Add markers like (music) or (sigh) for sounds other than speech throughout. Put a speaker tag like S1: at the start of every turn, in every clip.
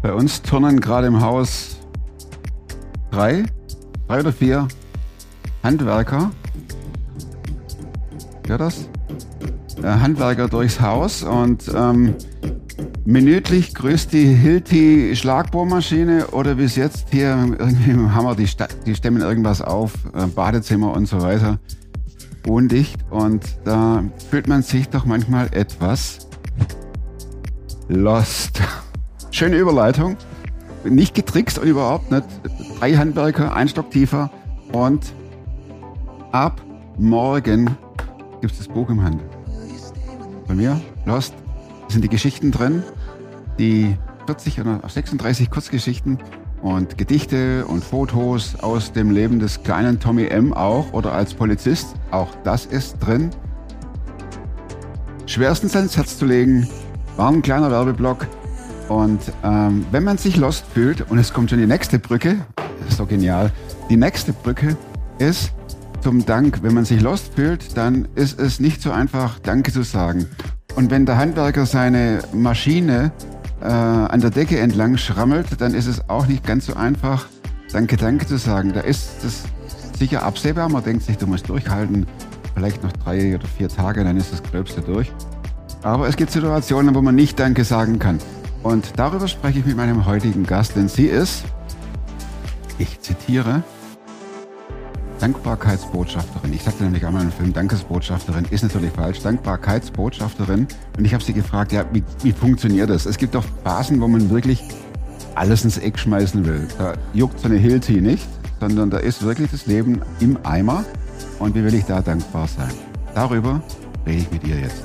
S1: Bei uns turnen gerade im Haus drei, drei oder vier Handwerker. Hört das? Äh, Handwerker durchs Haus und ähm, minütlich grüßt die Hilti Schlagbohrmaschine oder bis jetzt hier irgendwie im Hammer, die, die stemmen irgendwas auf, äh, Badezimmer und so weiter. Undicht und da fühlt man sich doch manchmal etwas lost. Schöne Überleitung. Nicht getrickst und überhaupt nicht. Drei Handwerker, ein Stock tiefer und ab morgen gibt es das Buch im Handel. Bei mir, Lost, sind die Geschichten drin, die 40 oder 36 Kurzgeschichten und Gedichte und Fotos aus dem Leben des kleinen Tommy M. auch oder als Polizist. Auch das ist drin. Schwerstens ans Herz zu legen, war ein kleiner Werbeblock. Und ähm, wenn man sich lost fühlt, und es kommt schon die nächste Brücke, ist so genial, die nächste Brücke ist zum Dank. Wenn man sich lost fühlt, dann ist es nicht so einfach, Danke zu sagen. Und wenn der Handwerker seine Maschine äh, an der Decke entlang schrammelt, dann ist es auch nicht ganz so einfach, Danke, Danke zu sagen. Da ist es sicher absehbar. Man denkt sich, du musst durchhalten. Vielleicht noch drei oder vier Tage, dann ist das Gröbste durch. Aber es gibt Situationen, wo man nicht Danke sagen kann. Und darüber spreche ich mit meinem heutigen Gast, denn sie ist, ich zitiere, Dankbarkeitsbotschafterin. Ich sagte nämlich einmal im Film Dankesbotschafterin, ist natürlich falsch. Dankbarkeitsbotschafterin. Und ich habe sie gefragt, ja, wie, wie funktioniert das? Es gibt doch Phasen, wo man wirklich alles ins Eck schmeißen will. Da juckt so eine Hilti nicht, sondern da ist wirklich das Leben im Eimer. Und wie will ich da dankbar sein? Darüber rede ich mit ihr jetzt.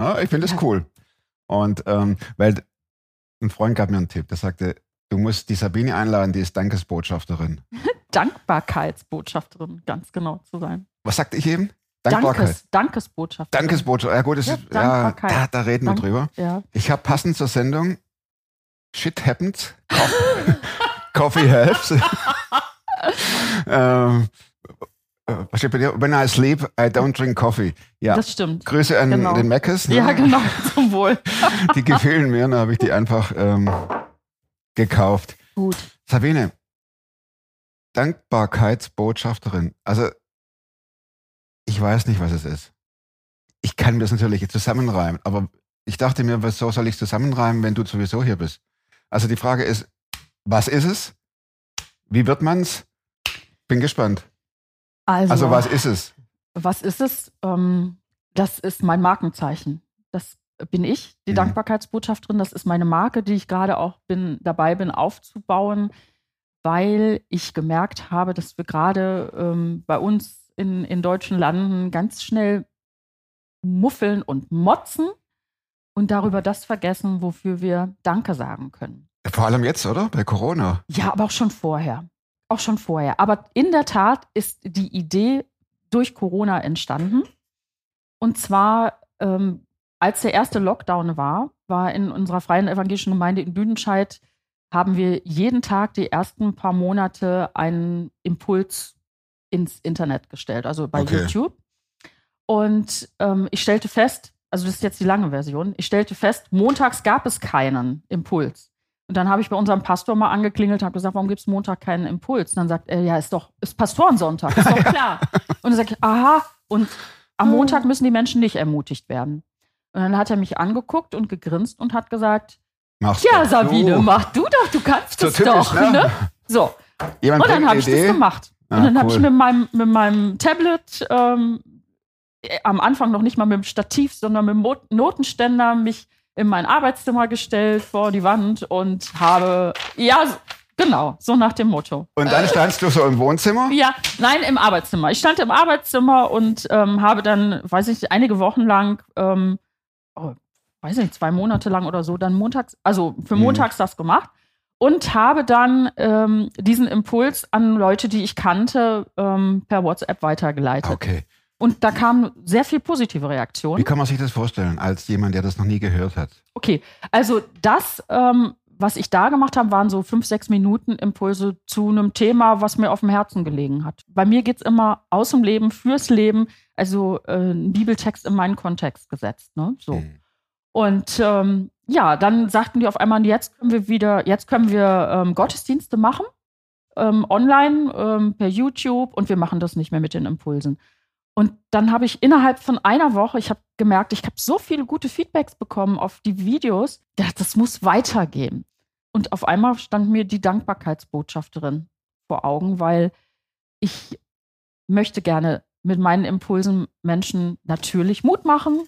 S1: Ja, ich finde das cool. Und ähm, weil ein Freund gab mir einen Tipp, der sagte, du musst die Sabine einladen, die ist Dankesbotschafterin. (laughs)
S2: Dankbarkeitsbotschafterin, ganz genau zu sein.
S1: Was sagte ich eben? Dankbarkeit.
S2: Dankes, Dankesbotschafterin.
S1: Dankesbotschaft. Ja gut, das
S2: Ja,
S1: ist, ja, da, da reden wir
S2: Dank-
S1: drüber.
S2: Ja.
S1: Ich habe passend zur Sendung Shit happens. Co- (laughs) Coffee helps. (laughs) ähm, äh, was steht bei dir? When I sleep, I don't drink coffee. Ja.
S2: Das stimmt.
S1: Grüße an
S2: Genau.
S1: den Meckes. Ne?
S2: Ja, genau, (laughs) zum Wohl. (laughs)
S1: Die gefielen mir, dann habe ich die einfach ähm, gekauft.
S2: Gut.
S1: Sabine, Dankbarkeitsbotschafterin. Also, ich weiß nicht, was es ist. Ich kann mir das natürlich zusammenreimen, aber ich dachte mir, wieso soll ich zusammenreimen, wenn du sowieso hier bist? Also die Frage ist, was ist es? Wie wird man's? Bin gespannt.
S2: Also,
S1: Also was ist es?
S2: was ist es? Ähm, das ist mein Markenzeichen. Das bin ich, die
S1: Mhm.
S2: Dankbarkeitsbotschafterin. Das ist meine Marke, die ich gerade auch bin, dabei bin aufzubauen, weil ich gemerkt habe, dass wir gerade ähm, bei uns in, in deutschen Landen ganz schnell muffeln und motzen und darüber das vergessen, wofür wir Danke sagen können.
S1: Vor allem jetzt, oder? Bei Corona.
S2: Ja, aber auch schon vorher. Auch schon vorher. Aber in der Tat ist die Idee durch Corona entstanden. Und zwar, ähm, als der erste Lockdown war, war in unserer freien evangelischen Gemeinde in Büdenscheid, haben wir jeden Tag die ersten paar Monate einen Impuls ins Internet gestellt, also bei
S1: Okay.
S2: YouTube. Und ähm, ich stellte fest, also das ist jetzt die lange Version, ich stellte fest, montags gab es keinen Impuls. Und dann habe ich bei unserem Pastor mal angeklingelt und habe gesagt, warum gibt es Montag keinen Impuls? Und dann sagt er, ja, ist doch, ist Pastorensonntag, ist doch (laughs) klar. und dann sage ich, aha, und am Montag müssen die Menschen nicht ermutigt werden. Und dann hat er mich angeguckt und gegrinst und hat gesagt,
S1: Mach's
S2: ja. Sabine,
S1: Du.
S2: mach du doch, du kannst
S1: So
S2: es
S1: typisch,
S2: doch.
S1: ne?
S2: Ne? So,
S1: Jemand
S2: und dann habe ich das gemacht.
S1: Ah,
S2: und dann habe
S1: cool.
S2: ich mit meinem, mit meinem Tablet ähm, äh, am Anfang noch nicht mal mit dem Stativ, sondern mit dem Notenständer mich in mein Arbeitszimmer gestellt vor die Wand und habe, ja, genau, so nach dem Motto.
S1: Und dann standst du so im Wohnzimmer.
S2: Ja, nein, im Arbeitszimmer. Ich stand im Arbeitszimmer und ähm, habe dann, weiß ich, einige Wochen lang, ähm, oh, weiß nicht, zwei Monate lang oder so, dann montags, also für
S1: Mhm.
S2: montags das gemacht und habe dann ähm, diesen Impuls an Leute, die ich kannte, ähm, per WhatsApp weitergeleitet.
S1: Okay.
S2: Und da kam sehr viel positive
S1: Wie
S2: Reaktion.
S1: kann man sich das vorstellen, als jemand, der das noch nie gehört hat?
S2: Okay, also das, ähm, was ich da gemacht habe, waren so fünf, sechs Minuten Impulse zu einem Thema, was mir auf dem Herzen gelegen hat. Bei mir geht es immer aus dem Leben, fürs Leben, also äh, ein Bibeltext in meinen Kontext gesetzt. Ne? So.
S1: Hm.
S2: Und ähm, ja, dann sagten die auf einmal, jetzt können wir wieder, jetzt können wir ähm, Gottesdienste machen, ähm, online, ähm, per YouTube und wir machen das nicht mehr mit den Impulsen. Und dann habe ich innerhalb von einer Woche, ich habe gemerkt, ich habe so viele gute Feedbacks bekommen auf die Videos, ja, das muss weitergehen. Und auf einmal stand mir die Dankbarkeitsbotschafterin vor Augen, weil ich möchte gerne mit meinen Impulsen Menschen natürlich Mut machen,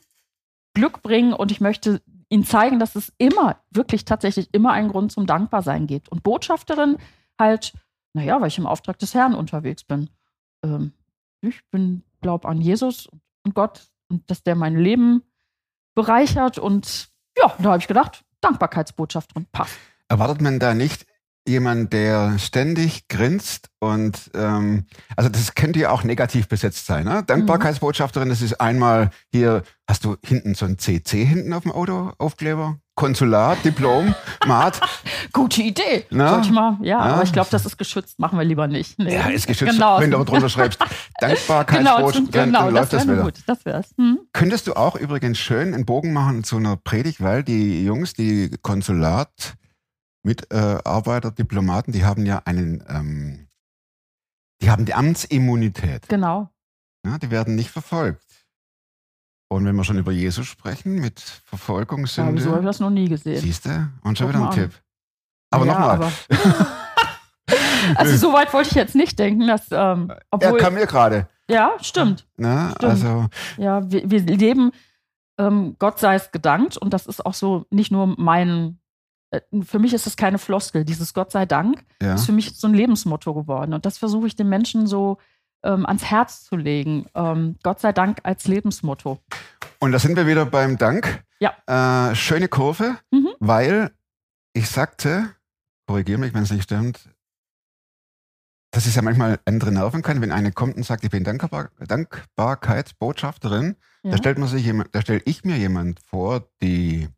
S2: Glück bringen und ich möchte ihnen zeigen, dass es immer, wirklich tatsächlich immer einen Grund zum Dankbarsein gibt. Und Botschafterin halt, naja, weil ich im Auftrag des Herrn unterwegs bin. Ähm, ich bin, glaube an Jesus und Gott und dass der mein Leben bereichert. Und ja, da habe ich gedacht, Dankbarkeitsbotschafterin passt.
S1: Erwartet man da nicht jemand, der ständig grinst und ähm, also das könnte ja auch negativ besetzt sein. Ne? Dankbarkeitsbotschafterin, das ist einmal hier, hast du hinten so ein CC hinten auf dem Auto, Aufkleber? Konsulat, Diplom, Mat. (laughs)
S2: Gute Idee.
S1: Na?
S2: Sollte ich mal, ja,
S1: Ja.
S2: aber ich glaube, das ist geschützt. Machen wir lieber nicht. Nee.
S1: Ja, ist geschützt,
S2: Genau.
S1: wenn du drunter schreibst. (laughs)
S2: Genau,
S1: Dankbarkeitsbotschafterin,
S2: genau
S1: dann
S2: das
S1: läuft das
S2: wäre
S1: wieder.
S2: gut. Das wär's. Hm?
S1: Könntest du auch übrigens schön einen Bogen machen zu einer Predigt, weil die Jungs, die Konsulat, Mitarbeiter, Diplomaten, die haben ja einen, ähm, die haben die Amtsimmunität.
S2: Genau.
S1: Ja, die werden nicht verfolgt. Und wenn wir schon über Jesus sprechen, mit Verfolgungssünde,
S2: wieso habe ich das noch nie gesehen?
S1: siehst du, und schon
S2: Guck
S1: wieder ein. Tipp. Aber
S2: Ja,
S1: nochmal,
S2: aber- (laughs) also so weit wollte ich jetzt nicht denken, dass, ähm,
S1: er
S2: obwohl,
S1: kam mir gerade.
S2: ja, stimmt.
S1: Ne?
S2: Stimmt.
S1: Also,
S2: Ja, wir, wir leben, ähm, Gott sei es gedankt, und das ist auch so nicht nur mein, äh, für mich ist es keine Floskel, dieses Gott sei Dank
S1: ja.
S2: ist für mich so ein Lebensmotto geworden. Und das versuche ich den Menschen so ähm, ans Herz zu legen. Ähm, Gott sei Dank als Lebensmotto.
S1: Und da sind wir wieder beim Dank.
S2: Ja.
S1: Äh, schöne Kurve,
S2: Mhm.
S1: weil ich sagte, korrigiere mich, wenn es nicht stimmt, dass es ja manchmal andere nerven kann, wenn eine kommt und sagt, ich bin Dankbar Dankbarkeitsbotschafterin.
S2: Ja.
S1: Da stellt man sich jemand, da stelle ich mir jemand vor, die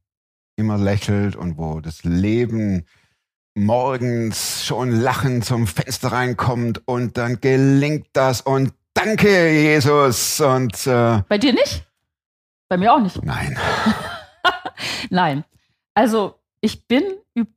S1: immer lächelt und wo das Leben morgens schon lachend zum Fenster reinkommt und dann gelingt das und danke Jesus und äh,
S2: Bei dir nicht? Bei mir auch nicht.
S1: nein. (laughs)
S2: Nein. Also ich bin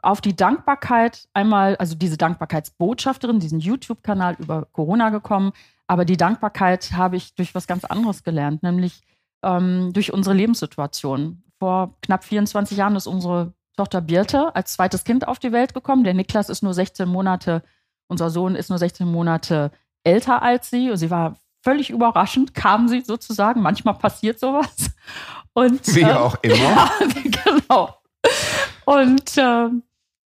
S2: auf die Dankbarkeit einmal, also diese Dankbarkeitsbotschafterin, diesen YouTube-Kanal über Corona gekommen, aber die Dankbarkeit habe ich durch was ganz anderes gelernt, nämlich ähm, durch unsere Lebenssituation. Vor knapp 24 Jahren ist unsere Tochter Birte als zweites Kind auf die Welt gekommen. Der Niklas ist nur 16 Monate, unser Sohn ist nur 16 Monate älter als sie. Und sie war völlig überraschend, kam sie sozusagen. Manchmal passiert sowas. Und,
S1: Wie
S2: ähm,
S1: auch immer. (laughs)
S2: ja, genau. Und ähm,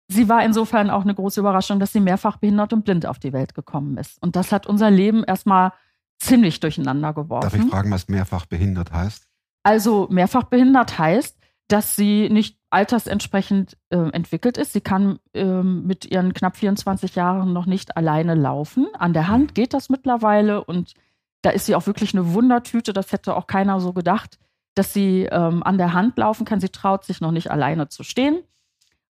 S2: sie war insofern auch eine große Überraschung, dass sie mehrfach behindert und blind auf die Welt gekommen ist. Und das hat unser Leben erstmal ziemlich durcheinander
S1: Darf ich
S2: geworfen.
S1: fragen, was mehrfach behindert heißt?
S2: Also mehrfach behindert heißt, dass sie nicht altersentsprechend äh, entwickelt ist. Sie kann ähm, mit ihren knapp 24 Jahren noch nicht alleine laufen. An der Hand geht das mittlerweile und da ist sie auch wirklich eine Wundertüte. Das hätte auch keiner so gedacht, dass sie ähm, an der Hand laufen kann. Sie traut sich noch nicht alleine zu stehen.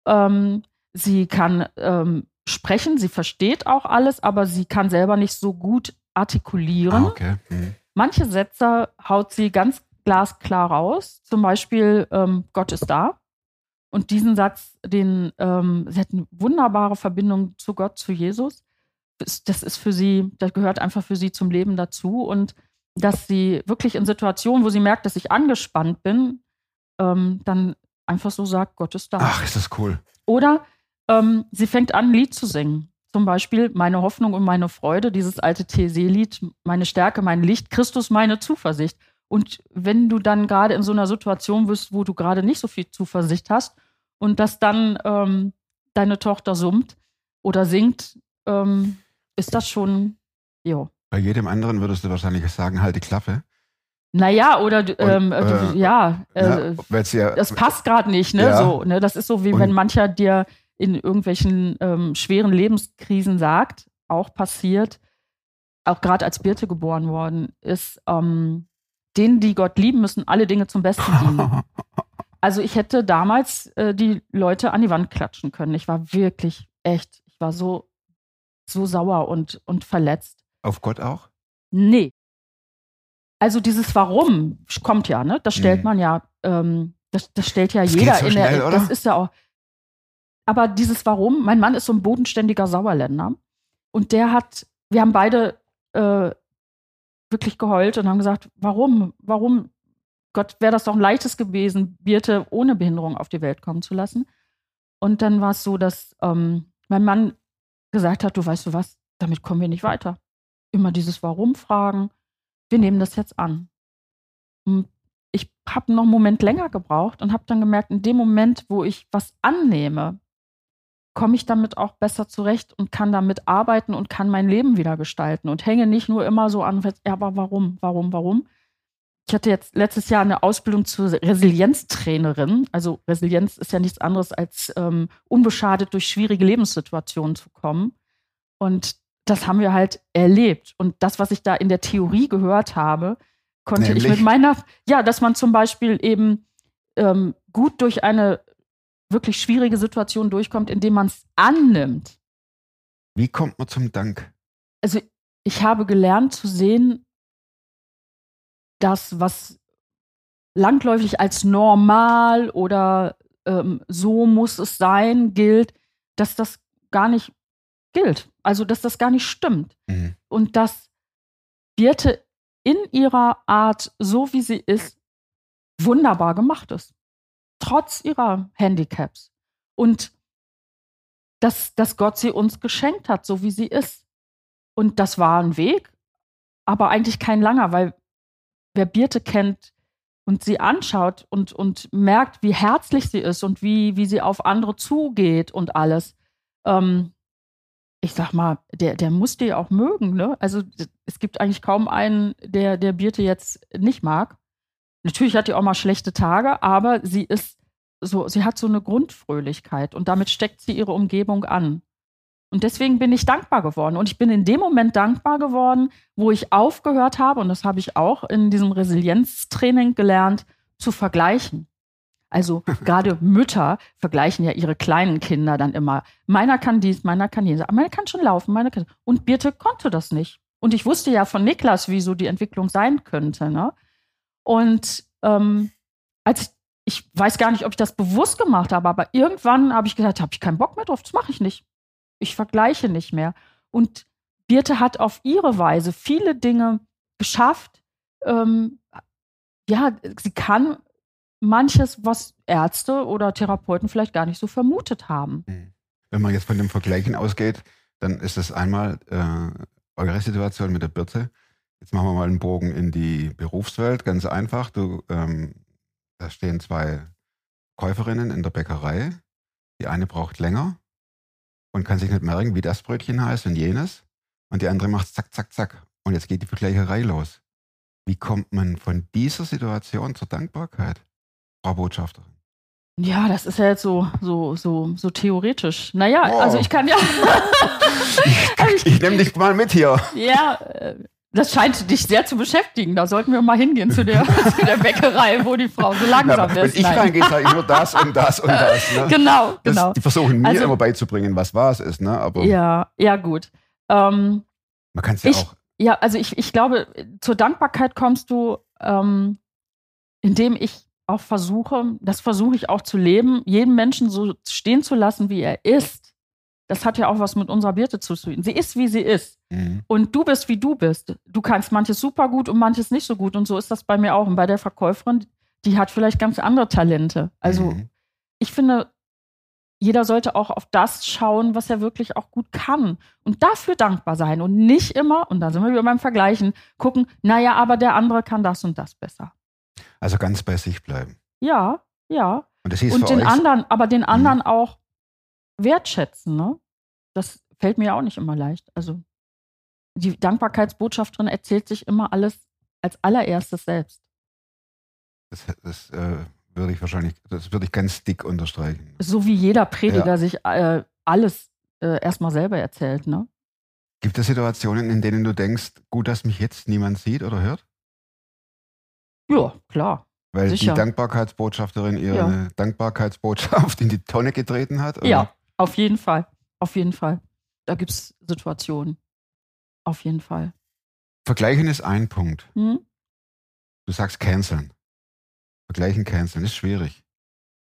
S2: Ähm, sie kann ähm, sprechen, sie versteht auch alles, aber sie kann selber nicht so gut artikulieren.
S1: Ah, okay. Hm.
S2: Manche Sätze haut sie ganz glasklar raus. Zum Beispiel, ähm, Gott ist da. Und diesen Satz, den, ähm, sie hat eine wunderbare Verbindung zu Gott, zu Jesus. Das, ist für sie, das gehört einfach für sie zum Leben dazu. Und dass sie wirklich in Situationen, wo sie merkt, dass ich angespannt bin, ähm, dann einfach so sagt, Gott ist da.
S1: Ach, ist das cool.
S2: Oder ähm, sie fängt an, ein Lied zu singen. Zum Beispiel Meine Hoffnung und meine Freude, dieses alte TC-Lied, meine Stärke, mein Licht, Christus, meine Zuversicht. Und wenn du dann gerade in so einer Situation bist, wo du gerade nicht so viel Zuversicht hast und dass dann ähm, deine Tochter summt oder singt, ähm, ist das schon, jo.
S1: Bei jedem anderen würdest du wahrscheinlich sagen, halt die Klappe.
S2: Naja, oder du-
S1: Und,
S2: ähm,
S1: äh,
S2: du, ja, äh,
S1: ja,
S2: das passt gerade nicht, ne?
S1: Ja.
S2: So, ne? Das ist so, wie
S1: Und-
S2: wenn mancher dir in irgendwelchen ähm, schweren Lebenskrisen sagt, auch passiert, auch gerade als Birte geboren worden ist, ähm, denen, die Gott lieben, müssen alle Dinge zum Besten dienen. (laughs) Also ich hätte damals äh, die Leute an die Wand klatschen können. Ich war wirklich echt, ich war so, so sauer und, und verletzt.
S1: Auf Gott auch?
S2: Nee. Also dieses Warum kommt ja, ne? Das stellt man ja, ähm, das, das stellt ja
S1: Das
S2: jeder
S1: so
S2: in der.
S1: schnell, oder?
S2: Das ist ja auch. Aber dieses Warum, mein Mann ist so ein bodenständiger Sauerländer und der hat, wir haben beide äh, wirklich geheult und haben gesagt, warum, warum, Gott, wäre das doch ein leichtes gewesen, Birte ohne Behinderung auf die Welt kommen zu lassen. Und dann war es so, dass ähm, mein Mann gesagt hat, du weißt du was, damit kommen wir nicht weiter. Immer dieses Warum fragen, wir nehmen das jetzt an. Und ich habe noch einen Moment länger gebraucht und habe dann gemerkt, in dem Moment, wo ich was annehme, komme ich damit auch besser zurecht und kann damit arbeiten und kann mein Leben wieder gestalten und hänge nicht nur immer so an, ja, aber warum, warum, warum? Ich hatte jetzt letztes Jahr eine Ausbildung zur Resilienztrainerin. Also Resilienz ist ja nichts anderes als ähm, unbeschadet durch schwierige Lebenssituationen zu kommen. Und das haben wir halt erlebt. Und das, was ich da in der Theorie gehört habe, konnte ich
S1: Nämlich?
S2: mit meiner, ja, dass man zum Beispiel eben ähm, gut durch eine wirklich schwierige Situation durchkommt, indem man es annimmt.
S1: Wie kommt man zum Dank?
S2: Also ich habe gelernt zu sehen, dass was langläufig als normal oder ähm, so muss es sein gilt, dass das gar nicht gilt. Also dass das gar nicht stimmt.
S1: Mhm.
S2: Und dass Birte in ihrer Art, so wie sie ist, wunderbar gemacht ist. Trotz ihrer Handicaps. Und dass, dass Gott sie uns geschenkt hat, so wie sie ist. Und das war ein Weg, aber eigentlich kein langer, weil wer Birte kennt und sie anschaut und, und merkt, wie herzlich sie ist und wie, wie sie auf andere zugeht und alles, ähm, ich sag mal, der, der muss die auch mögen, ne? Also es gibt eigentlich kaum einen, der, der Birte jetzt nicht mag. Natürlich hat die auch mal schlechte Tage, aber sie ist so, sie hat so eine Grundfröhlichkeit und damit steckt sie ihre Umgebung an. Und deswegen bin ich dankbar geworden. Und ich bin in dem Moment dankbar geworden, wo ich aufgehört habe, und das habe ich auch in diesem Resilienztraining gelernt, zu vergleichen. Also (laughs) gerade Mütter vergleichen ja ihre kleinen Kinder dann immer. Meiner kann dies, meiner kann jenes. Meiner kann schon laufen, meiner kann. Und Birte konnte das nicht. Und ich wusste ja von Niklas, wie so die Entwicklung sein könnte. Ne? Und ähm, als ich weiß gar nicht, ob ich das bewusst gemacht habe, aber irgendwann habe ich gesagt, habe ich keinen Bock mehr drauf, das mache ich nicht. Ich vergleiche nicht mehr. Und Birte hat auf ihre Weise viele Dinge geschafft. Ähm, ja, sie kann manches, was Ärzte oder Therapeuten vielleicht gar nicht so vermutet haben.
S1: Mhm. Wenn man jetzt von dem Vergleichen ausgeht, dann ist es einmal äh, eure Situation mit der Birte. Jetzt machen wir mal einen Bogen in die Berufswelt, ganz einfach. Du, ähm, da stehen zwei Käuferinnen in der Bäckerei. Die eine braucht länger und kann sich nicht merken, wie das Brötchen heißt und jenes. Und die andere macht zack, zack, zack. Und jetzt geht die Vergleicherei los. Wie kommt man von dieser Situation zur Dankbarkeit, Frau Botschafterin?
S2: Ja, das ist ja jetzt so, so, so, so theoretisch. Naja,
S1: Oh.
S2: also ich kann ja. (laughs)
S1: Ich (laughs) nehme dich mal mit hier.
S2: ja, äh, das scheint dich sehr zu beschäftigen. Da sollten wir mal hingehen zu der, (laughs) zu der Bäckerei, wo die Frau so langsam
S1: wenn
S2: ist.
S1: ich
S2: Nein.
S1: reingehe, sage ich nur das und das und das. (laughs) Ne?
S2: Genau,
S1: Das,
S2: genau.
S1: Die versuchen mir
S2: Also-
S1: immer beizubringen, was was ist. Ne? Aber
S2: Ja, ja, gut. Ähm,
S1: man kann es ja
S2: Ich-
S1: auch.
S2: Ja, also ich, ich glaube, zur Dankbarkeit kommst du, ähm, indem ich auch versuche, das versuche ich auch zu leben, jeden Menschen so stehen zu lassen, wie er ist. Das hat ja auch was mit unserer Birte zu tun. Sie ist, wie sie ist.
S1: Mhm.
S2: Und du bist, wie du bist. Du kannst manches super gut und manches nicht so gut. Und so ist das bei mir auch. Und bei der Verkäuferin, die hat vielleicht ganz andere Talente. Also
S1: Mhm.
S2: ich finde, jeder sollte auch auf das schauen, was er wirklich auch gut kann und dafür dankbar sein und nicht immer, und da sind wir wieder beim Vergleichen, gucken, naja, aber der andere kann das und das besser.
S1: Also ganz bei sich bleiben.
S2: Ja, ja.
S1: Und das hieß
S2: Und den
S1: euch,
S2: anderen, aber den anderen auch wertschätzen, ne? Das fällt mir auch nicht immer leicht. Also die Dankbarkeitsbotschafterin erzählt sich immer alles als allererstes selbst.
S1: Das, das äh, würde ich wahrscheinlich, das würde ich ganz dick unterstreichen.
S2: So wie jeder Prediger
S1: Ja.
S2: sich äh, alles äh, erstmal selber erzählt, ne?
S1: Gibt es Situationen, in denen du denkst, gut, dass mich jetzt niemand sieht oder hört?
S2: Ja, klar.
S1: Weil
S2: Sicher.
S1: die Dankbarkeitsbotschafterin ihre
S2: Ja.
S1: Dankbarkeitsbotschaft in die Tonne getreten hat? oder?
S2: Ja, auf jeden Fall. Auf jeden Fall. Da gibt es Situationen. Auf jeden Fall.
S1: Vergleichen ist ein Punkt.
S2: Hm?
S1: Du sagst canceln. Vergleichen, canceln ist schwierig.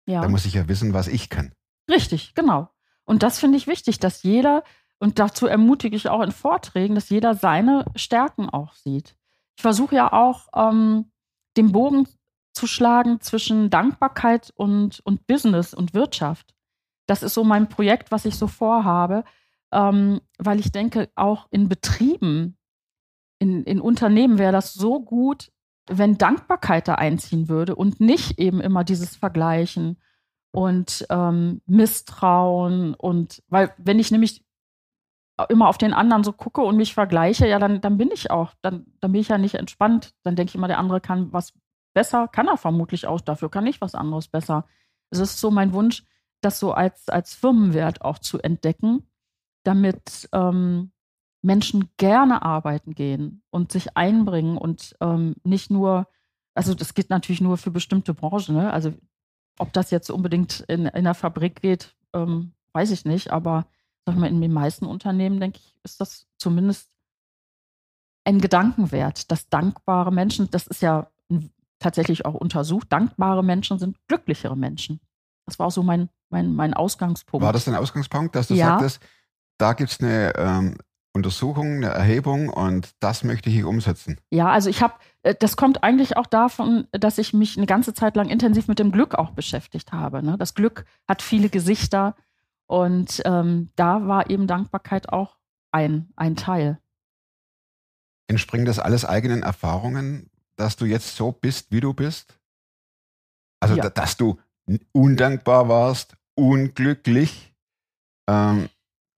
S2: Ja.
S1: Da muss ich ja wissen, was ich kann.
S2: Richtig, genau. Und das finde ich wichtig, dass jeder, und dazu ermutige ich auch in Vorträgen, dass jeder seine Stärken auch sieht. Ich versuche ja auch, ähm, den Bogen zu schlagen zwischen Dankbarkeit und, und Business und Wirtschaft. Das ist so mein Projekt, was ich so vorhabe, ähm, weil ich denke, auch in Betrieben, in, in Unternehmen wäre das so gut, wenn Dankbarkeit da einziehen würde und nicht eben immer dieses Vergleichen und ähm, Misstrauen und weil wenn ich nämlich immer auf den anderen so gucke und mich vergleiche, ja, dann, dann bin ich auch, dann, dann bin ich ja nicht entspannt. Dann denke ich immer, der andere kann was besser, kann er vermutlich auch, dafür kann ich was anderes besser. Es ist so mein Wunsch, das so als, als Firmenwert auch zu entdecken, damit ähm, Menschen gerne arbeiten gehen und sich einbringen und ähm, nicht nur, also das geht natürlich nur für bestimmte Branchen, ne? also ob das jetzt unbedingt in, in der Fabrik geht, ähm, weiß ich nicht, aber sag mal, in den meisten Unternehmen, denke ich, ist das zumindest ein Gedankenwert, dass dankbare Menschen, das ist ja tatsächlich auch untersucht, dankbare Menschen sind glücklichere Menschen. Das war auch so mein, mein, mein Ausgangspunkt.
S1: War das dein Ausgangspunkt, dass du
S2: Ja.
S1: sagtest, da gibt es eine ähm, Untersuchung, eine Erhebung und das möchte ich hier umsetzen?
S2: Ja, also ich habe, das kommt eigentlich auch davon, dass ich mich eine ganze Zeit lang intensiv mit dem Glück auch beschäftigt habe. Ne? Das Glück hat viele Gesichter und ähm, da war eben Dankbarkeit auch ein, ein Teil.
S1: Entspringt das alles eigenen Erfahrungen, dass du jetzt so bist, wie du bist? Also,
S2: Ja.
S1: da- dass du undankbar warst, unglücklich? Ähm,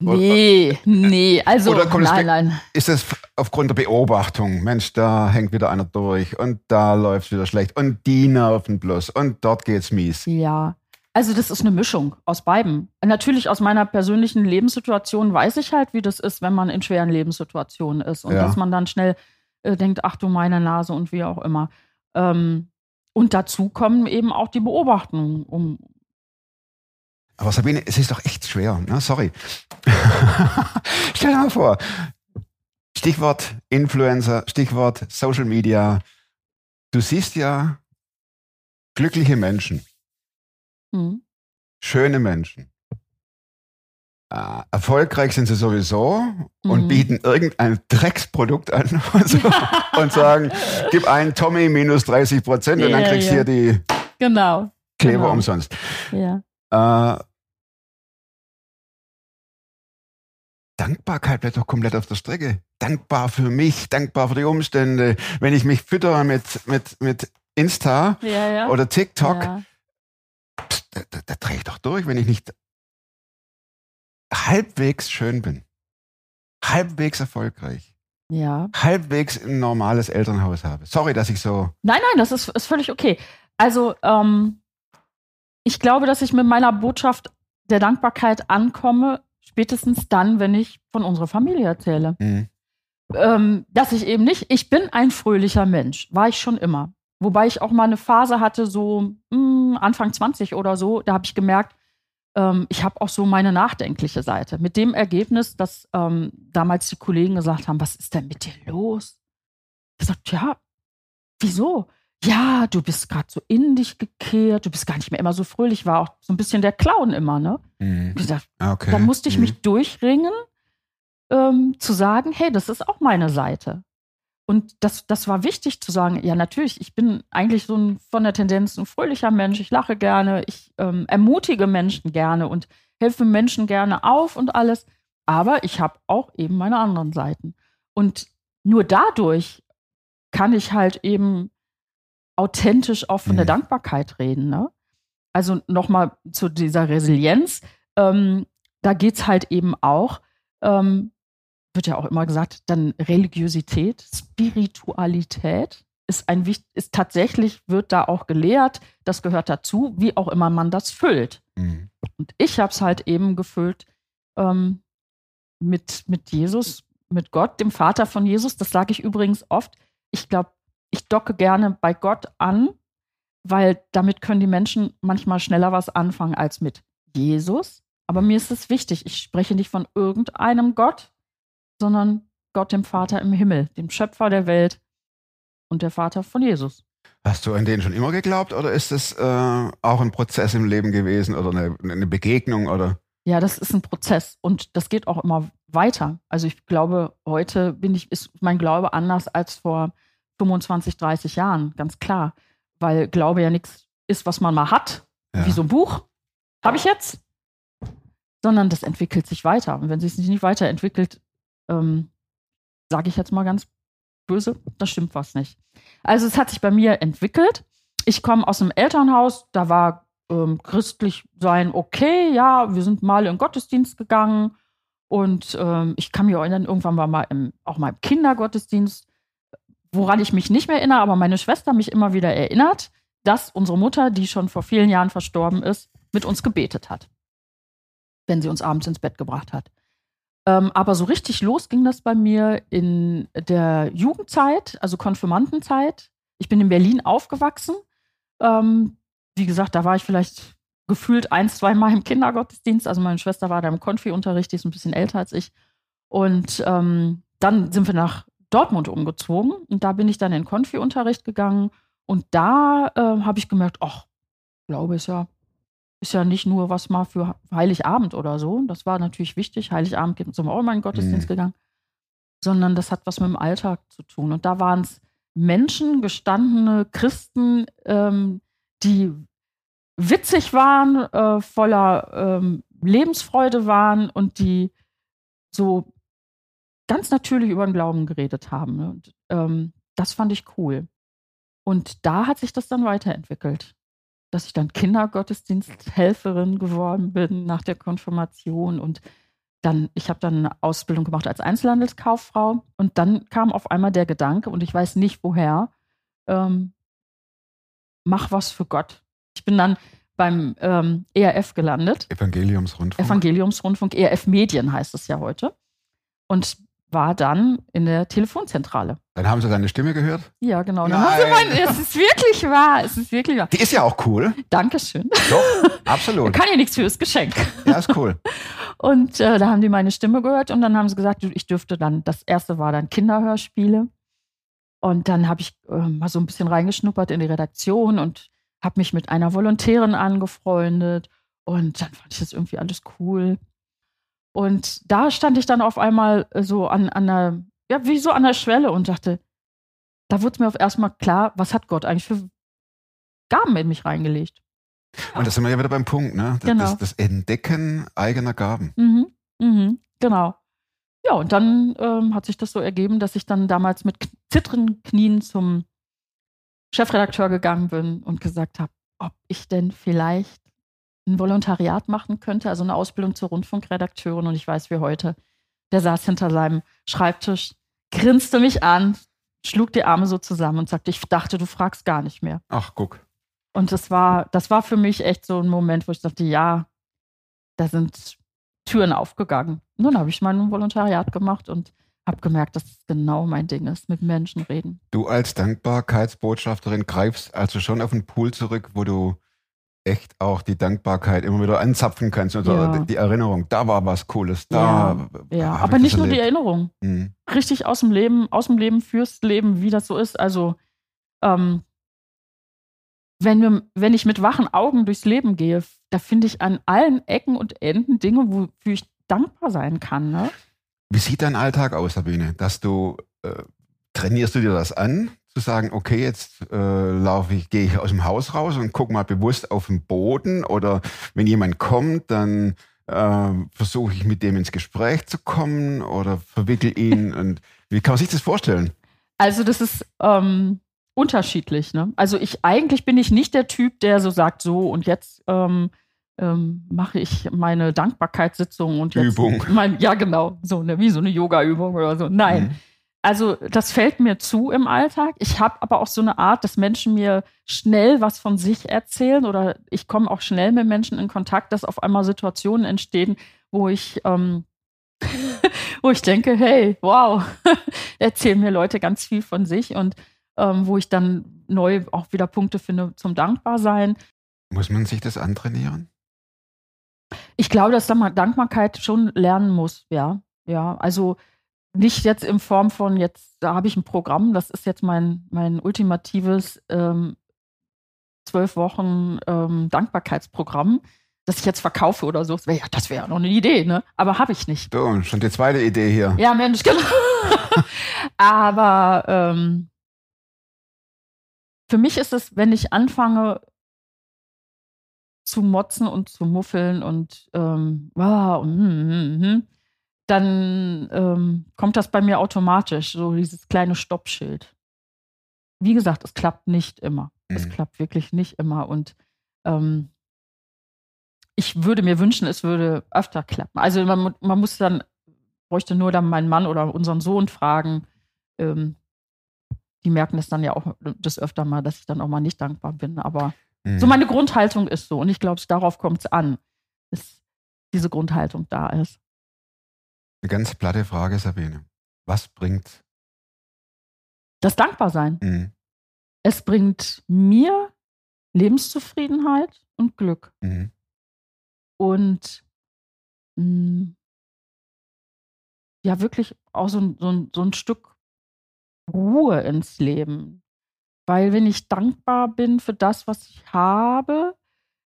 S1: Oder-
S2: Nee, nee, also
S1: Oder kommt es
S2: nein, nein.
S1: ist das aufgrund der Beobachtung? Mensch, da hängt wieder einer durch und da läuft wieder schlecht und die nerven bloß und dort geht's mies.
S2: Ja, also das ist eine Mischung aus beiden. Natürlich aus meiner persönlichen Lebenssituation weiß ich halt, wie das ist, wenn man in schweren Lebenssituationen ist und
S1: Ja.
S2: dass man dann schnell äh, denkt, ach du meine Nase und wie auch immer. Ähm, und dazu kommen eben auch die Beobachtungen. Um,
S1: Aber Sabine, es ist doch echt schwer, ne? Sorry. (laughs) Stell dir mal vor, Stichwort Influencer, Stichwort Social Media. Du siehst ja glückliche Menschen,
S2: hm.
S1: schöne Menschen. Äh, erfolgreich sind sie sowieso und
S2: Mhm.
S1: bieten irgendein Drecksprodukt an (laughs) und, so, (laughs) und sagen, gib einen Tommy minus 30 Prozent und dann
S2: Ja,
S1: kriegst du
S2: ja.
S1: hier die
S2: Genau.
S1: Kleber
S2: Genau.
S1: umsonst.
S2: Ja.
S1: Äh, Dankbarkeit bleibt doch komplett auf der Strecke. Dankbar für mich, dankbar für die Umstände. Wenn ich mich fütter mit, mit, mit Insta oder TikTok, pst, da, da, da drehe ich doch durch, wenn ich nicht halbwegs schön bin. Halbwegs erfolgreich.
S2: ja.
S1: Halbwegs ein normales Elternhaus habe. Sorry, dass ich so.
S2: Nein, nein, das ist, ist völlig okay. Also, ähm, ich glaube, dass ich mit meiner Botschaft der Dankbarkeit ankomme, spätestens dann, wenn ich von unserer Familie erzähle.
S1: Hm.
S2: ähm, dass ich eben nicht, ich bin ein fröhlicher Mensch, war ich schon immer. Wobei ich auch mal eine Phase hatte, so mh, Anfang 20 oder so, da habe ich gemerkt, ähm, ich habe auch so meine nachdenkliche Seite. Mit dem Ergebnis, dass ähm, damals die Kollegen gesagt haben, was ist denn mit dir los? Ich gesagt, ja, wieso? Ja, du bist gerade so in dich gekehrt, du bist gar nicht mehr immer so fröhlich, war auch so ein bisschen der Clown immer, ne?
S1: Hm.
S2: Ich gesagt,
S1: Okay.
S2: da musste ich
S1: Hm.
S2: mich durchringen, ähm, zu sagen, hey, das ist auch meine Seite. Und das, das war wichtig zu sagen, ja, natürlich, ich bin eigentlich so ein, von der Tendenz ein fröhlicher Mensch, ich lache gerne, ich ähm, ermutige Menschen gerne und helfe Menschen gerne auf und alles. Aber ich habe auch eben meine anderen Seiten. Und nur dadurch kann ich halt eben authentisch auch von der
S1: Mhm.
S2: Dankbarkeit reden. Ne? Also nochmal zu dieser Resilienz. Ähm, da geht es halt eben auch, ähm, wird ja auch immer gesagt, dann Religiosität, Spiritualität. ist ein ist tatsächlich, wird da auch gelehrt, das gehört dazu, wie auch immer man das füllt.
S1: Mhm.
S2: Und ich habe es halt eben gefüllt ähm, mit, mit Jesus, mit Gott, dem Vater von Jesus. Das sage ich übrigens oft. Ich glaube, ich docke gerne bei Gott an, weil damit können die Menschen manchmal schneller was anfangen als mit Jesus. Aber mir ist es wichtig, ich spreche nicht von irgendeinem Gott, sondern Gott, dem Vater im Himmel, dem Schöpfer der Welt und der Vater von Jesus.
S1: Hast du an den schon immer geglaubt oder ist es äh, auch ein Prozess im Leben gewesen oder eine, eine Begegnung oder?
S2: Ja, das ist ein Prozess und das geht auch immer weiter. Also ich glaube, heute bin ich, ist mein Glaube anders als vor 25, 30 Jahren, ganz klar. Weil Glaube ja nichts ist, was man mal hat,
S1: Ja.
S2: wie so ein Buch. Habe ich jetzt? Sondern das entwickelt sich weiter. Und wenn sich es nicht weiterentwickelt, ähm, sage ich jetzt mal ganz böse, da stimmt was nicht. Also es hat sich bei mir entwickelt. Ich komme aus einem Elternhaus, da war ähm, christlich sein okay, ja, wir sind mal in Gottesdienst gegangen und ähm, ich kann mich erinnern, irgendwann war mal im, auch mal im Kindergottesdienst, woran ich mich nicht mehr erinnere, aber meine Schwester mich immer wieder erinnert, dass unsere Mutter, die schon vor vielen Jahren verstorben ist, mit uns gebetet hat, wenn sie uns abends ins Bett gebracht hat. Ähm, aber so richtig los ging das bei mir in der Jugendzeit, also Konfirmandenzeit. Ich bin in Berlin aufgewachsen. Ähm, wie gesagt, da war ich vielleicht gefühlt ein, zwei Mal im Kindergottesdienst. Also meine Schwester war da im Konfi-Unterricht, die ist ein bisschen älter als ich. Und ähm, dann sind wir nach Dortmund umgezogen und da bin ich dann in Konfi-Unterricht gegangen. Und da äh, habe ich gemerkt, ach, Glaube ist ja, ist ja nicht nur was mal für Heiligabend oder so. Das war natürlich wichtig. Heiligabend sind wir auch immer in den Gottesdienst
S1: Mhm.
S2: gegangen. Sondern das hat was mit dem Alltag zu tun. Und da waren es Menschen, gestandene Christen, ähm, die witzig waren, äh, voller ähm, Lebensfreude waren und die so ganz natürlich über den Glauben geredet haben. Und, ähm, das fand ich cool. Und da hat sich das dann weiterentwickelt, dass ich dann Kindergottesdiensthelferin geworden bin nach der Konfirmation und dann, ich habe dann eine Ausbildung gemacht als Einzelhandelskauffrau und dann kam auf einmal der Gedanke, und ich weiß nicht woher, ähm, mach was für Gott. Ich bin dann beim ähm, ERF gelandet.
S1: Evangeliumsrundfunk.
S2: Evangeliumsrundfunk, ERF Medien heißt es ja heute. Und war dann in der Telefonzentrale.
S1: Dann haben sie deine Stimme gehört.
S2: Ja, genau.
S1: Nein.
S2: haben sie mein, es ist wirklich wahr. Es ist wirklich wahr.
S1: Die ist ja auch cool.
S2: Dankeschön.
S1: Doch, (laughs) absolut.
S2: Kann ja nichts fürs Geschenk.
S1: Ja, ist cool. (laughs)
S2: Und äh, da haben die meine Stimme gehört und dann haben sie gesagt, ich dürfte dann, das erste war dann Kinderhörspiele. Und dann habe ich äh, mal so ein bisschen reingeschnuppert in die Redaktion und habe mich mit einer Volontärin angefreundet. Und dann fand ich das irgendwie alles cool. Und da stand ich dann auf einmal äh, so an, an der, ja, wie so an der Schwelle und dachte, da wurde mir auf erstmal klar, was hat Gott eigentlich für Gaben in mich reingelegt.
S1: Und da sind wir ja wieder beim Punkt, ne? Das,
S2: Genau.
S1: das, das Entdecken eigener Gaben.
S2: Mhm, mhm, genau. Ja, und dann ähm, hat sich das so ergeben, dass ich dann damals mit zitternden Knien zum Chefredakteur gegangen bin und gesagt habe, ob ich denn vielleicht ein Volontariat machen könnte, also eine Ausbildung zur Rundfunkredakteurin. Und ich weiß wie heute, der saß hinter seinem Schreibtisch, grinste mich an, schlug die Arme so zusammen und sagte, ich dachte, du fragst gar nicht mehr.
S1: Ach, guck.
S2: Und das war, das war für mich echt so ein Moment, wo ich dachte, ja, da sind Türen aufgegangen. Und dann habe ich mein Volontariat gemacht und habe gemerkt, dass es genau mein Ding ist, mit Menschen reden.
S1: Du als Dankbarkeitsbotschafterin greifst also schon auf einen Pool zurück, wo du echt auch die Dankbarkeit immer wieder anzapfen kannst. Also
S2: Ja.
S1: die Erinnerung, da war was Cooles, da.
S2: Ja,
S1: hab
S2: aber
S1: ich
S2: nicht nur die
S1: erlebt.
S2: Erinnerung.
S1: Mhm.
S2: Richtig aus dem Leben, aus dem Leben fürs Leben, wie das so ist. Also, ähm, wenn, wir, wenn ich mit wachen Augen durchs Leben gehe, da finde ich an allen Ecken und Enden Dinge, wofür ich dankbar sein kann. Ne?
S1: Wie sieht dein Alltag aus, Sabine? Dass du, äh, trainierst du dir das an, zu sagen, okay, jetzt äh, laufe ich, gehe ich aus dem Haus raus und gucke mal bewusst auf den Boden oder wenn jemand kommt, dann äh, versuche ich mit dem ins Gespräch zu kommen oder verwickel ihn (laughs) und wie kann man sich das vorstellen?
S2: Also das ist ähm, unterschiedlich. Ne? Also ich eigentlich bin ich nicht der Typ, der so sagt, so und jetzt ähm, ähm, mache ich meine Dankbarkeitssitzung und jetzt
S1: Übung.
S2: Mein, ja genau, so ne, wie so eine Yoga-Übung oder so. Nein,
S1: Mhm.
S2: Also das fällt mir zu im Alltag. Ich habe aber auch so eine Art, dass Menschen mir schnell was von sich erzählen oder ich komme auch schnell mit Menschen in Kontakt, dass auf einmal Situationen entstehen, wo ich, ähm, (laughs) wo ich denke, hey, wow, (laughs) erzählen mir Leute ganz viel von sich und ähm, wo ich dann neu auch wieder Punkte finde zum Dankbarsein.
S1: Muss man sich das antrainieren?
S2: Ich glaube, dass man Dankbarkeit schon lernen muss, ja. Ja, also nicht jetzt in Form von, jetzt da habe ich ein Programm, das ist jetzt mein, mein ultimatives ähm, zwölf Wochen ähm, Dankbarkeitsprogramm, das ich jetzt verkaufe oder so. Das wäre ja, das wäre ja noch eine Idee, ne? Aber habe ich nicht.
S1: So, schon die zweite Idee hier.
S2: Ja, Mensch, genau. (laughs) Aber ähm, für mich ist es, wenn ich anfange zu motzen und zu muffeln und ähm, wow, und, hm, hm, hm, dann ähm, kommt das bei mir automatisch, so dieses kleine Stoppschild. Wie gesagt, es klappt nicht immer. Es
S1: Mhm.
S2: klappt wirklich nicht immer. Und ähm, ich würde mir wünschen, es würde öfter klappen. Also man, man muss dann, bräuchte nur dann meinen Mann oder unseren Sohn fragen. Ähm, die merken das dann ja auch das öfter mal, dass ich dann auch mal nicht dankbar bin. Aber
S1: Mhm.
S2: so meine Grundhaltung ist so. Und ich glaube, darauf kommt es an, dass diese Grundhaltung da ist.
S1: Eine ganz platte Frage, Sabine. Was bringt?
S2: Das Dankbarsein.
S1: Mhm.
S2: Es bringt mir Lebenszufriedenheit und Glück.
S1: Mhm.
S2: Und mh, ja, wirklich auch so, ein- so, ein- so ein Stück Ruhe ins Leben. Weil wenn ich dankbar bin für das, was ich habe,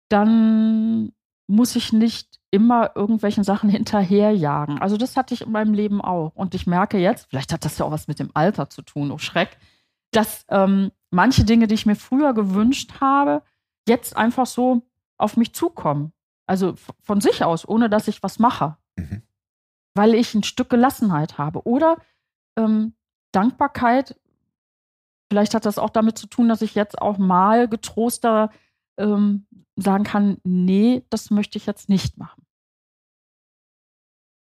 S2: dann muss ich nicht immer irgendwelchen Sachen hinterherjagen. Also das hatte ich in meinem Leben auch. Und ich merke jetzt, vielleicht hat das ja auch was mit dem Alter zu tun, oh Schreck, dass ähm, manche Dinge, die ich mir früher gewünscht habe, jetzt einfach so auf mich zukommen. Also von sich aus, ohne dass ich was mache.
S1: Mhm.
S2: Weil ich ein Stück Gelassenheit habe. Oder ähm, Dankbarkeit, vielleicht hat das auch damit zu tun, dass ich jetzt auch mal getroster ähm, sagen kann, nee, das möchte ich jetzt nicht machen.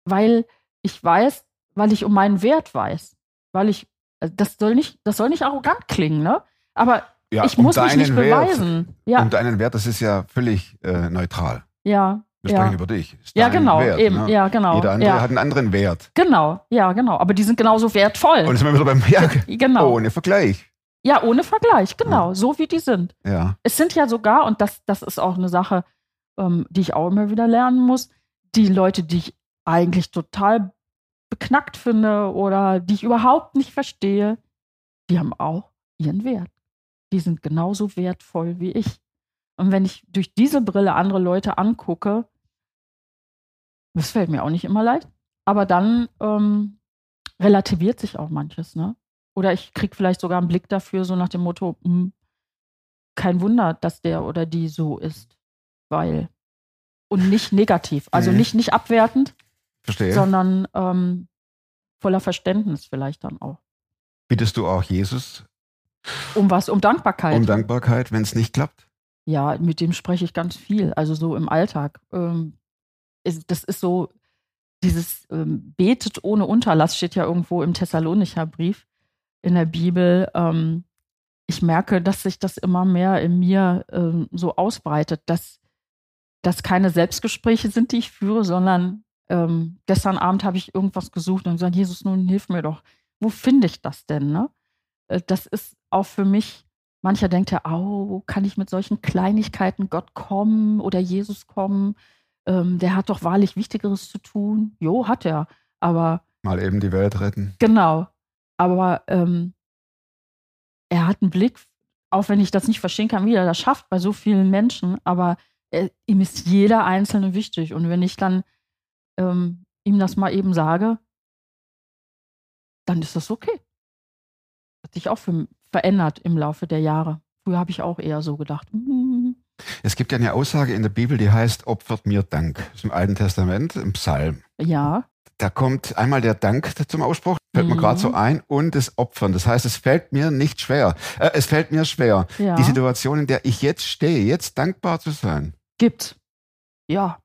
S2: Weil ich weiß, weil ich um meinen Wert weiß. Weil ich, also das soll nicht, das soll nicht arrogant klingen, ne? Aber
S1: Ja,
S2: ich
S1: um
S2: muss mich nicht
S1: Wert.
S2: beweisen. Ja,
S1: Um deinen Wert, das ist ja völlig äh, neutral.
S2: ja.
S1: Wir
S2: ja.
S1: sprechen über dich.
S2: Ja, genau,
S1: Wert,
S2: eben,
S1: ne?
S2: ja, genau.
S1: Jeder andere
S2: ja.
S1: hat einen anderen Wert.
S2: Genau, ja, genau. Aber die sind genauso wertvoll.
S1: Und jetzt sind wir wieder beim ja, (laughs)
S2: genau.
S1: ohne Vergleich.
S2: Ja, ohne Vergleich, genau, so wie die sind.
S1: Ja.
S2: Es sind ja sogar, und das, das ist auch eine Sache, ähm, die ich auch immer wieder lernen muss, die Leute, die ich eigentlich total beknackt finde oder die ich überhaupt nicht verstehe, die haben auch ihren Wert. Die sind genauso wertvoll wie ich. Und wenn ich durch diese Brille andere Leute angucke, das fällt mir auch nicht immer leicht, aber dann ähm, relativiert sich auch manches, ne? Oder ich kriege vielleicht sogar einen Blick dafür, so nach dem Motto, hm, kein Wunder, dass der oder die so ist. Weil. Und nicht negativ. Also
S1: Mhm.
S2: nicht, nicht abwertend,
S1: Verstehe.
S2: sondern ähm, voller Verständnis vielleicht dann auch.
S1: Bittest du auch Jesus
S2: Um was? Um Dankbarkeit.
S1: um Dankbarkeit, wenn es nicht klappt?
S2: Ja, mit dem spreche ich ganz viel, also so im Alltag. Ähm, ist, das ist so, dieses ähm, Betet ohne Unterlass steht ja irgendwo im Thessalonicher Brief in der Bibel. Ähm, ich merke, dass sich das immer mehr in mir ähm, so ausbreitet, dass das keine Selbstgespräche sind, die ich führe, sondern ähm, gestern Abend habe ich irgendwas gesucht und gesagt, Jesus, nun hilf mir doch. Wo finde ich das denn? Ne? Äh, Das ist auch für mich Mancher denkt ja, au, kann ich mit solchen Kleinigkeiten Gott kommen oder Jesus kommen? Ähm, der hat doch wahrlich Wichtigeres zu tun. Jo, hat er. Aber
S1: Mal eben die Welt retten.
S2: genau. Aber ähm, er hat einen Blick, auch wenn ich das nicht verstehen kann, wie er das schafft bei so vielen Menschen. Aber er, ihm ist jeder Einzelne wichtig. Und wenn ich dann ähm, ihm das mal eben sage, dann ist das okay. Hat sich auch für, verändert im Laufe der Jahre. Früher habe ich auch eher so gedacht. (laughs)
S1: Es gibt ja eine Aussage in der Bibel, die heißt, opfert mir Dank. Das ist im Alten Testament, im Psalm.
S2: ja,
S1: Da kommt einmal der Dank zum Ausspruch, fällt mir
S2: Mhm.
S1: gerade so ein, und das Opfern. Das heißt, es fällt mir nicht schwer. Äh, es fällt mir schwer,
S2: ja.
S1: die Situation, in der ich jetzt stehe, jetzt dankbar zu sein.
S2: Gibt. Ja.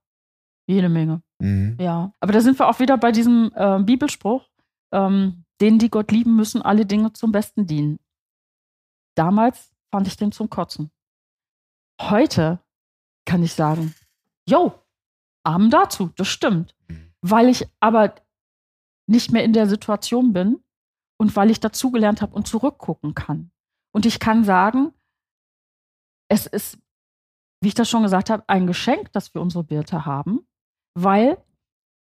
S2: Jede Menge.
S1: Mhm.
S2: Ja. Aber da sind wir auch wieder bei diesem äh, Bibelspruch. Ähm, denen, die Gott lieben, müssen alle Dinge zum Besten dienen. Damals fand ich den zum Kotzen. Heute kann ich sagen, yo, Arm dazu, das stimmt. Weil ich aber nicht mehr in der Situation bin und weil ich dazugelernt habe und zurückgucken kann. Und ich kann sagen, es ist, wie ich das schon gesagt habe, ein Geschenk, dass wir unsere Birte haben, weil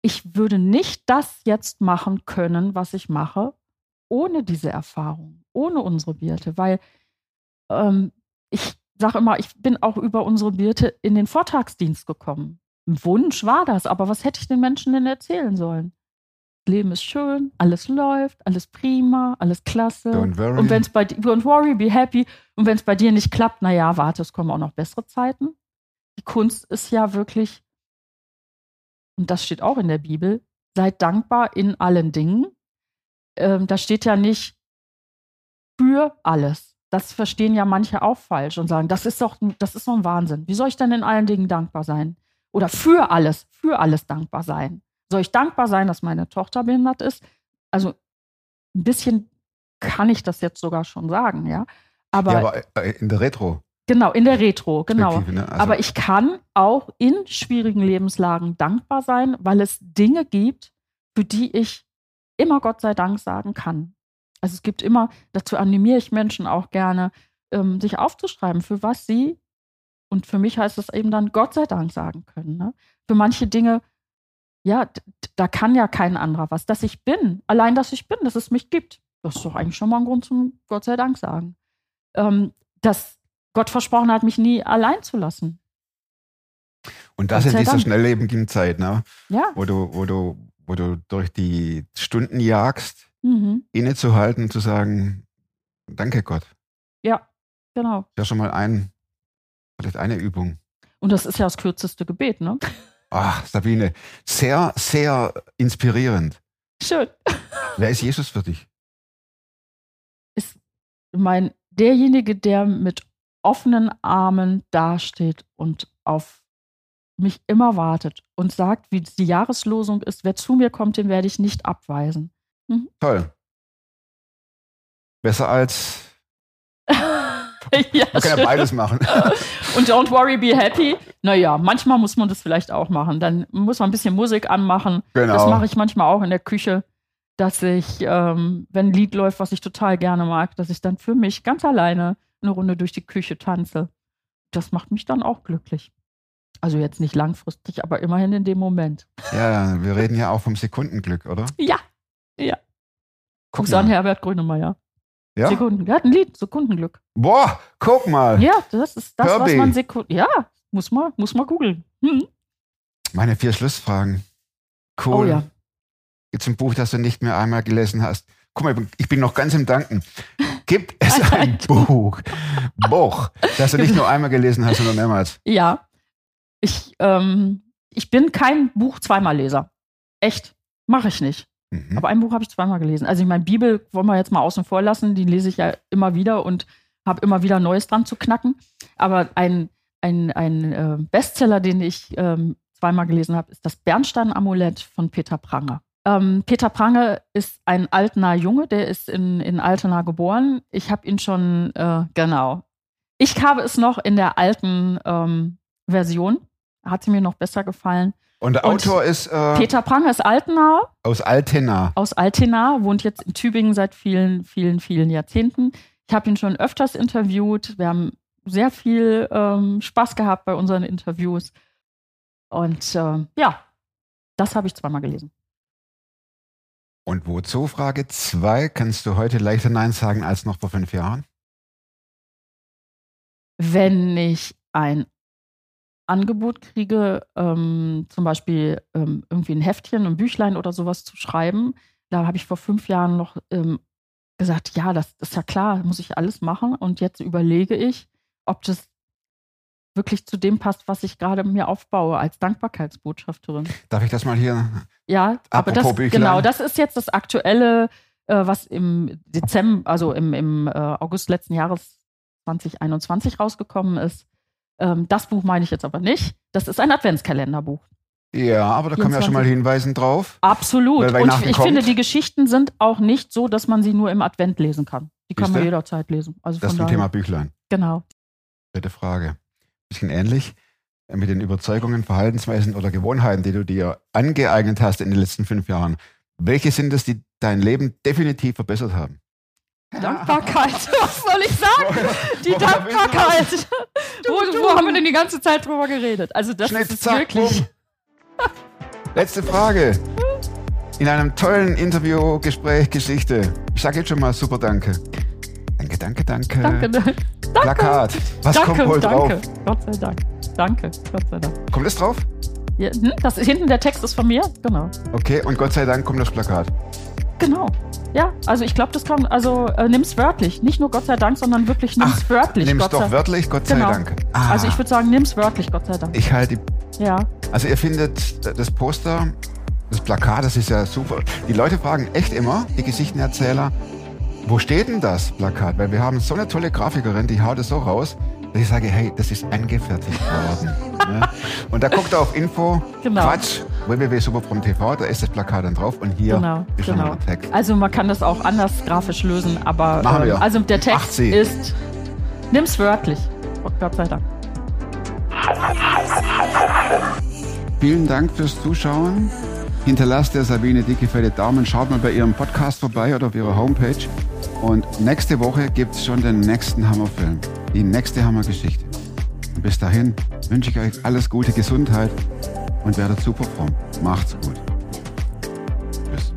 S2: ich würde nicht das jetzt machen können, was ich mache, ohne diese Erfahrung, ohne unsere Birte, weil ähm, ich sage immer, ich bin auch über unsere Birte in den Vortragsdienst gekommen. Ein Wunsch war das, aber was hätte ich den Menschen denn erzählen sollen? Das Leben ist schön, alles läuft, alles prima, alles klasse.
S1: Don't worry.
S2: Und wenn es bei dir, don't worry, be happy. Und wenn es bei dir nicht klappt, naja, warte, es kommen auch noch bessere Zeiten. Die Kunst ist ja wirklich, und das steht auch in der Bibel, seid dankbar in allen Dingen. Ähm, da steht ja nicht für alles. Das verstehen ja manche auch falsch und sagen, das ist doch, das ist doch ein Wahnsinn. Wie soll ich denn in allen Dingen dankbar sein? Oder für alles, für alles dankbar sein. Soll ich dankbar sein, dass meine Tochter behindert ist? Also ein bisschen kann ich das jetzt sogar schon sagen, ja. Aber,
S1: ja, aber äh, in der Retro.
S2: genau, in der Retro, genau.
S1: Ne? Also-
S2: aber ich kann auch in schwierigen Lebenslagen dankbar sein, weil es Dinge gibt, für die ich immer Gott sei Dank sagen kann. Also es gibt immer, dazu animiere ich Menschen auch gerne, ähm, sich aufzuschreiben, für was sie, und für mich heißt es eben dann Gott sei Dank sagen können. Ne? Für manche Dinge, ja, da kann ja kein anderer was. Dass ich bin, allein dass ich bin, dass es mich gibt, das ist doch eigentlich schon mal ein Grund zum Gott sei Dank sagen. Ähm, dass Gott versprochen hat, mich nie allein zu lassen.
S1: Und das in dieser
S2: Dank.
S1: schnelllebigen Zeit, ne?
S2: Ja.
S1: wo, du, wo, du, wo du durch die Stunden jagst,
S2: Mhm.
S1: innezuhalten und zu sagen, danke Gott.
S2: Ja, genau.
S1: Ja, schon mal ein, vielleicht eine Übung.
S2: Und das ist ja das kürzeste Gebet, ne?
S1: Ach, Sabine, sehr, sehr inspirierend.
S2: Schön. (laughs)
S1: Wer ist Jesus für dich?
S2: Ist mein derjenige, der mit offenen Armen dasteht und auf mich immer wartet und sagt, wie die Jahreslosung ist, wer zu mir kommt, den werde ich nicht abweisen.
S1: Toll. Besser als, (laughs)
S2: ja,
S1: man kann ja beides machen. (laughs)
S2: Und don't worry, be happy. Naja, manchmal muss man das vielleicht auch machen. Dann muss man ein bisschen Musik anmachen.
S1: Genau.
S2: Das mache ich manchmal auch in der Küche, dass ich, ähm, wenn ein Lied läuft, was ich total gerne mag, dass ich dann für mich ganz alleine eine Runde durch die Küche tanze. Das macht mich dann auch glücklich. Also jetzt nicht langfristig, aber immerhin in dem Moment.
S1: Ja, wir reden ja auch vom Sekundenglück, oder?
S2: Ja, ja.
S1: Guck
S2: Guck an. Herbert Grönemeyer.
S1: Ja?
S2: Sekunden. Hat ein Lied, Sekundenglück.
S1: Boah, guck mal.
S2: Ja, das ist das, was
S1: Herbie.
S2: man Sekunden. Ja, muss man, muss man googeln. Hm.
S1: Meine vier Schlussfragen. Cool.
S2: Oh ja.
S1: Jetzt ein Buch, das du nicht mehr einmal gelesen hast. Guck mal, ich bin- ich bin noch ganz im Danken. Gibt (laughs) es ein Buch, Buch, das du nicht nur einmal gelesen hast, sondern mehrmals?
S2: Ja. Ich, ähm, ich bin kein Buch zweimal Leser. Echt. Mache ich nicht.
S1: Mhm.
S2: Aber ein Buch habe ich zweimal gelesen. Also ich meine, Bibel wollen wir jetzt mal außen vor lassen. Die lese ich ja immer wieder und habe immer wieder Neues dran zu knacken. Aber ein, ein, ein äh, Bestseller, den ich ähm, zweimal gelesen habe, ist das Bernstein-Amulett von Peter Prange. Ähm, Peter Prange ist ein Altener Junge, der ist in, in Altena geboren. Ich habe ihn schon, äh, genau. Ich habe es noch in der alten ähm, Version. Hat sie mir noch besser gefallen.
S1: Und der
S2: Und
S1: Autor ist äh,
S2: Peter Prange ist Altener,
S1: aus Altena.
S2: aus Altena, wohnt jetzt in Tübingen seit vielen, vielen, vielen Jahrzehnten. Ich habe ihn schon öfters interviewt. Wir haben sehr viel ähm, Spaß gehabt bei unseren Interviews. Und ähm, ja, das habe ich zweimal gelesen.
S1: Und wozu? Frage zwei. Kannst du heute leichter Nein sagen als noch vor fünf Jahren?
S2: Wenn ich ein Angebot kriege, ähm, zum Beispiel ähm, irgendwie ein Heftchen, ein Büchlein oder sowas zu schreiben, da habe ich vor fünf Jahren noch ähm, gesagt, ja, das ist ja klar, muss ich alles machen. Und jetzt überlege ich, ob das wirklich zu dem passt, was ich gerade mir aufbaue als Dankbarkeitsbotschafterin.
S1: Darf ich das mal hier?
S2: Ja, aber das,
S1: Büchlein.
S2: genau, das ist jetzt das aktuelle, äh, was im Dezember, also im, im äh, August letzten Jahres 2021 rausgekommen ist. Ähm, das Buch meine ich jetzt aber nicht. Das ist ein Adventskalenderbuch.
S1: Ja, aber da kann man ja schon mal
S2: 24.
S1: hinweisen drauf.
S2: Absolut. Und ich
S1: kommt.
S2: finde, die Geschichten sind auch nicht so, dass man sie nur im Advent lesen kann. Die kann man jederzeit lesen. Also
S1: Das zum
S2: daher.
S1: Thema Büchlein.
S2: Genau.
S1: Dritte Frage. Bisschen ähnlich äh, mit den Überzeugungen, Verhaltensweisen oder Gewohnheiten, die du dir angeeignet hast in den letzten fünf Jahren. Welche sind es, die dein Leben definitiv verbessert haben?
S2: Dankbarkeit. (laughs) Was soll ich sagen? Die
S1: du
S2: Dankbarkeit. wo, wo haben (laughs) wir denn die ganze Zeit drüber geredet? Also das
S1: Schnitt,
S2: ist
S1: zack,
S2: wirklich.
S1: bumm. Letzte Frage. In einem tollen Interview, Gespräch, Geschichte. Ich sage jetzt schon mal super Danke. Danke, danke, danke.
S2: Danke. Danke.
S1: Plakat. Was
S2: danke,
S1: kommt wohl
S2: danke.
S1: drauf?
S2: Gott sei Dank. Danke. Gott sei Dank.
S1: Kommt es drauf?
S2: Ja, hm, das, hinten der Text ist von mir. Genau.
S1: Okay, und Gott sei Dank kommt das Plakat.
S2: Genau. Ja, also ich glaube, das kommt, also äh, nimm's wörtlich. Nicht nur Gott sei Dank, sondern wirklich nimm's wörtlich.
S1: Nimm's
S2: Gott sei
S1: doch wörtlich, Gott
S2: Genau.
S1: sei Dank. Ah,
S2: Also ich würde sagen, nimm's wörtlich, Gott sei Dank.
S1: ich halte die
S2: Ja.
S1: Also ihr findet das Poster, das Plakat, das ist ja super. Die Leute fragen echt immer, die Geschichtenerzähler, wo steht denn das Plakat? Weil wir haben so eine tolle Grafikerin, die haut es so raus, dass ich sage, hey, das ist angefertigt worden. (laughs) ne? Und da guckt ihr auf Info,
S2: Genau.
S1: Quatsch, www.superprom.tv, da ist das Plakat dann drauf und hier
S2: Genau,
S1: ist
S2: genau.
S1: mal der Text.
S2: Also man kann das auch anders grafisch lösen, aber
S1: Machen
S2: ähm,
S1: wir.
S2: also der Text
S1: sie.
S2: ist nimm's wörtlich. Gott sei Dank.
S1: Vielen Dank fürs Zuschauen. Hinterlasst der Sabine Dickefelde Daumen. Schaut mal bei ihrem Podcast vorbei oder auf ihrer Homepage. Und nächste Woche gibt es schon den nächsten Hammerfilm. Die nächste Hammergeschichte. Und bis dahin wünsche ich euch alles Gute, Gesundheit und werdet super fromm. Macht's gut. Tschüss.